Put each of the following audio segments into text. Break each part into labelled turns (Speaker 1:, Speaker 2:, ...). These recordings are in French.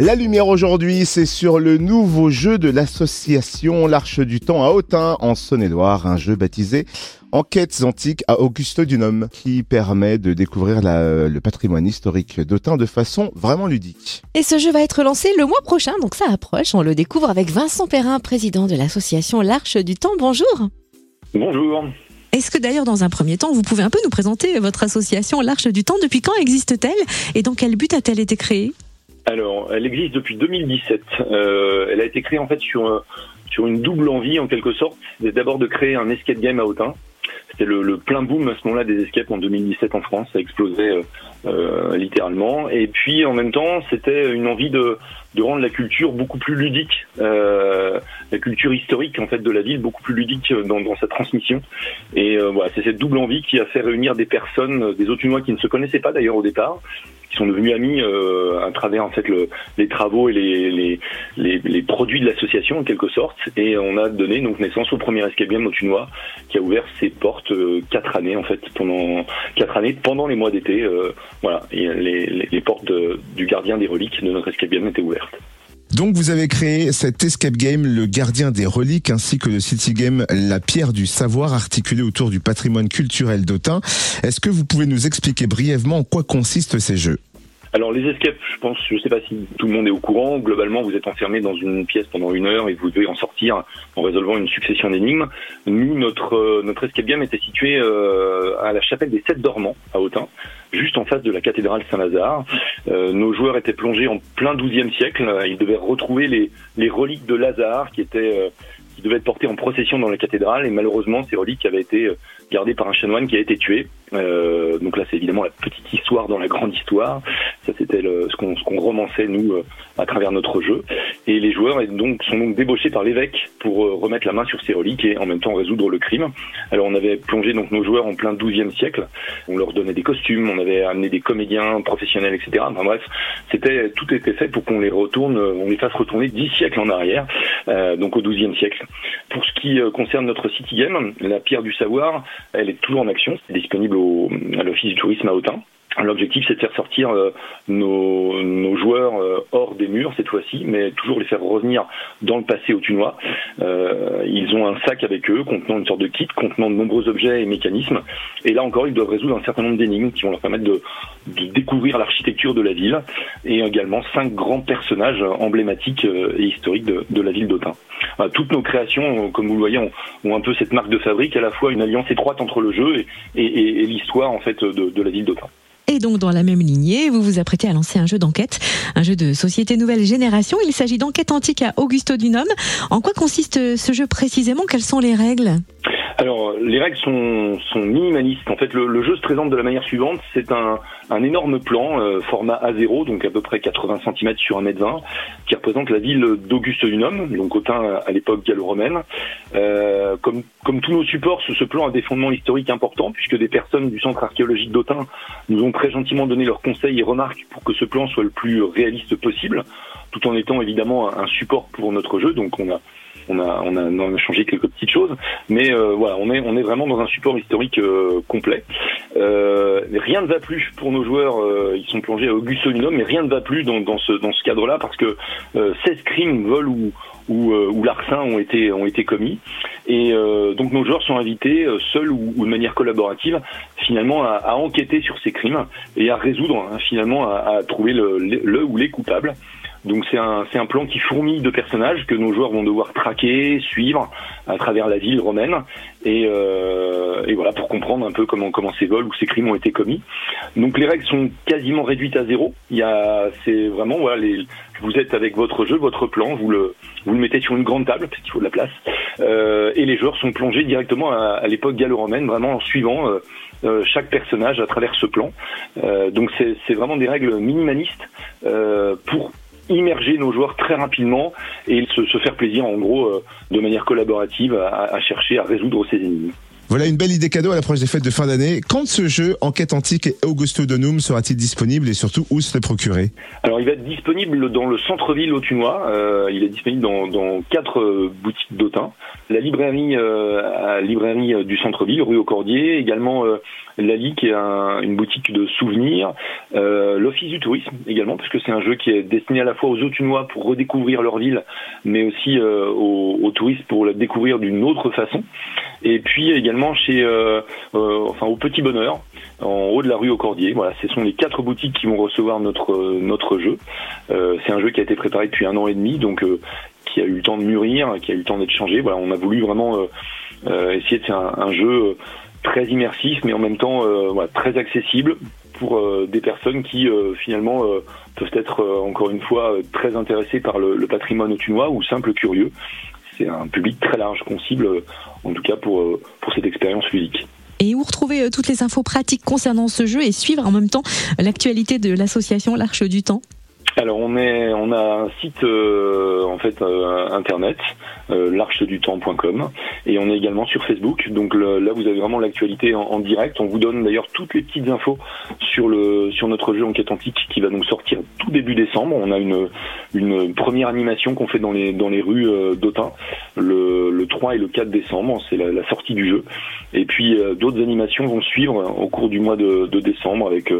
Speaker 1: La lumière aujourd'hui, c'est sur le nouveau jeu de l'association L'Arche du Temps à Autun, en Saône-et-Loire, un jeu baptisé Enquêtes antiques à Augusto Dunum, qui permet de découvrir le patrimoine historique d'Autun de façon vraiment ludique.
Speaker 2: Et ce jeu va être lancé le mois prochain, donc ça approche. On le découvre avec Vincent Perrin, président de l'association L'Arche du Temps. Bonjour.
Speaker 3: Bonjour.
Speaker 2: Est-ce que d'ailleurs, dans un premier temps, vous pouvez un peu nous présenter votre association L'Arche du Temps? Depuis quand existe-t-elle? Et dans quel but a-t-elle été créée?
Speaker 3: Alors, elle existe depuis 2017. Euh, elle a été créée en fait sur sur une double envie en quelque sorte. D'abord de créer un escape game à Autun. C'était le, plein boom à ce moment-là des escapes en 2017 en France. Ça explosait euh, euh, littéralement. Et puis en même temps, c'était une envie de, de rendre la culture beaucoup plus ludique, la culture historique en fait de la ville beaucoup plus ludique dans, sa transmission. Et voilà, c'est cette double envie qui a fait réunir des personnes, des Autunois qui ne se connaissaient pas d'ailleurs au départ, sont devenus amis euh, à travers en fait le, les travaux et les, les, les, les produits de l'association en quelque sorte. Et on a donné donc naissance au premier escape game autunois qui a ouvert ses portes euh, quatre années en fait pendant quatre années pendant les mois d'été. Euh, voilà, et les, les, portes du gardien des reliques de notre escape game étaient ouvertes.
Speaker 1: Donc vous avez créé cet escape game, le gardien des reliques, ainsi que le city game, la pierre du savoir, articulé autour du patrimoine culturel d'Autun. Est-ce que vous pouvez nous expliquer brièvement en quoi consistent ces jeux?
Speaker 3: Alors les escapes, je pense, je ne sais pas si tout le monde est au courant. Globalement, vous êtes enfermé dans une pièce pendant une heure et vous devez en sortir en résolvant une succession d'énigmes. Nous, notre euh, notre escape game était situé euh, à la chapelle des Sept Dormants à Autun, juste en face de la cathédrale Saint-Lazare. Euh, nos joueurs étaient plongés en plein XIIe siècle. Ils devaient retrouver les les reliques de Lazare qui étaient qui devaient être portées en procession dans la cathédrale et malheureusement ces reliques avaient été gardées par un chanoine qui a été tué. donc là, c'est évidemment la petite histoire dans la grande histoire. Ça, c'était ce qu'on qu romançait, nous, euh, à travers notre jeu. Et les joueurs donc, sont donc débauchés par l'évêque pour euh, remettre la main sur ces reliques et en même temps résoudre le crime. Alors, on avait plongé donc nos joueurs en plein 12e siècle. On leur donnait des costumes, on avait amené des comédiens professionnels, etc. Enfin bref, c'était tout était fait pour qu'on les retourne, on les fasse retourner 10 siècles en arrière, euh, donc au 12e siècle. Pour ce qui concerne notre city game, la pierre du savoir, elle est toujours en action. C'est disponible au, à l'office du tourisme à Autun. L'objectif, c'est de faire sortir euh, nos, joueurs euh, hors des murs cette fois-ci, mais toujours les faire revenir dans le passé au Tunois. Euh, ils ont un sac avec eux contenant une sorte de kit contenant de nombreux objets et mécanismes. Et là encore, ils doivent résoudre un certain nombre d'énigmes qui vont leur permettre de, découvrir l'architecture de la ville et également cinq grands personnages emblématiques et historiques de, la ville d'Autun. toutes nos créations, comme vous le voyez, ont, un peu cette marque de fabrique, à la fois une alliance étroite entre le jeu et l'histoire en fait de, de la ville d'Autun.
Speaker 2: Et donc, dans la même lignée, vous vous apprêtez à lancer un jeu d'enquête, un jeu de société nouvelle génération. Il s'agit d'enquête antique à Augusto Dunum. En quoi consiste ce jeu précisément? Quelles sont les règles?
Speaker 3: Alors, les règles sont, sont minimalistes. En fait, le, le, jeu se présente de la manière suivante. C'est un, un, énorme plan, euh, format A0, donc à peu près 80 cm sur 1m20, qui représente la ville d'Auguste Dunum, donc Autun à l'époque gallo-romaine. Euh, comme, comme tous nos supports, ce, plan a des fondements historiques importants, puisque des personnes du centre archéologique d'Autun nous ont très gentiment donné leurs conseils et remarques pour que ce plan soit le plus réaliste possible, tout en étant évidemment un support pour notre jeu. Donc on a on a, changé quelques petites choses, mais euh, voilà, on est, vraiment dans un support historique euh, complet. Euh, rien ne va plus pour nos joueurs, ils sont plongés à Augustinum, mais rien ne va plus dans, ce, cadre-là parce que 16 crimes, vols ou, ou, larcins ont été, commis. Et donc nos joueurs sont invités, seuls ou, de manière collaborative, finalement à, enquêter sur ces crimes et à résoudre, hein, finalement à, trouver le, ou les coupables. Donc c'est un, c'est un plan qui fourmille de personnages que nos joueurs vont devoir traquer, suivre à travers la ville romaine et, euh, et voilà pour comprendre un peu comment comment ces vols ou ces crimes ont été commis. Donc les règles sont quasiment réduites à zéro. Il y a c'est vraiment voilà les, vous êtes avec votre jeu, votre plan, vous le vous le mettez sur une grande table parce qu'il faut de la place euh, et les joueurs sont plongés directement à, à l'époque gallo-romaine vraiment en suivant euh, euh, chaque personnage à travers ce plan. Euh, donc c'est vraiment des règles minimalistes euh, pour immerger nos joueurs très rapidement et se, faire plaisir en gros euh, de manière collaborative à, à, chercher à résoudre ces énigmes.
Speaker 1: Voilà une belle idée cadeau à l'approche des fêtes de fin d'année. Quand ce jeu Enquête antique et Augusto Donum sera-t-il disponible et surtout où se le procurer
Speaker 3: Alors il va être disponible dans le centre-ville autunois. Euh, il est disponible dans, quatre euh, boutiques d'Autun. La librairie, euh, librairie euh, du centre-ville, rue au Cordier. Également Lali qui est une boutique de souvenirs. L'Office du tourisme également, parce que c'est un jeu qui est destiné à la fois aux Autunois pour redécouvrir leur ville, mais aussi aux touristes pour la découvrir d'une autre façon. Et puis également chez, euh, euh, enfin au Petit Bonheur, en haut de la rue au Cordier. Voilà, ce sont les quatre boutiques qui vont recevoir notre notre jeu. Euh, c'est un jeu qui a été préparé depuis un an et demi, donc qui a eu le temps de mûrir, qui a eu le temps d'être changé. On a voulu vraiment essayer de faire un, jeu très immersif, mais en même temps très accessible pour des personnes qui finalement peuvent être encore une fois très intéressées par le, le patrimoine autunois ou simples curieux c'est un public très large qu'on cible, en tout cas pour, euh, pour cette expérience ludique.
Speaker 2: Et où retrouver euh, toutes les infos pratiques concernant ce jeu et suivre en même temps l'actualité de l'association L'Arche du Temps?
Speaker 3: Alors on est, on a un site euh, en fait internet, euh, l'archedutemps.com, et on est également sur Facebook. Donc là vous avez vraiment l'actualité en, direct. On vous donne d'ailleurs toutes les petites infos sur le sur notre jeu Enquête Antique qui va donc sortir tout début décembre. On a une une première animation qu'on fait dans les dans les rues euh, d'Autun le, le 3 et le 4 décembre. C'est la, sortie du jeu. Et puis d'autres animations vont suivre au cours du mois de, de décembre avec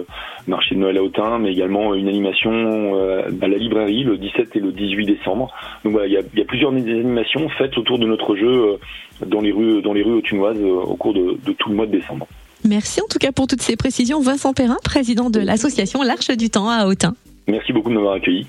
Speaker 3: marché de Noël à Autun, mais également une animation euh, à la librairie le 17 et le 18 décembre. Donc voilà, il y a, y a, plusieurs animations faites autour de notre jeu euh, dans les rues, dans les rues autunoises euh, au cours de, de tout le mois de décembre.
Speaker 2: Merci en tout cas pour toutes ces précisions. Vincent Perrin, président de l'association L'Arche du Temps à Autun.
Speaker 3: Merci beaucoup de m'avoir accueilli.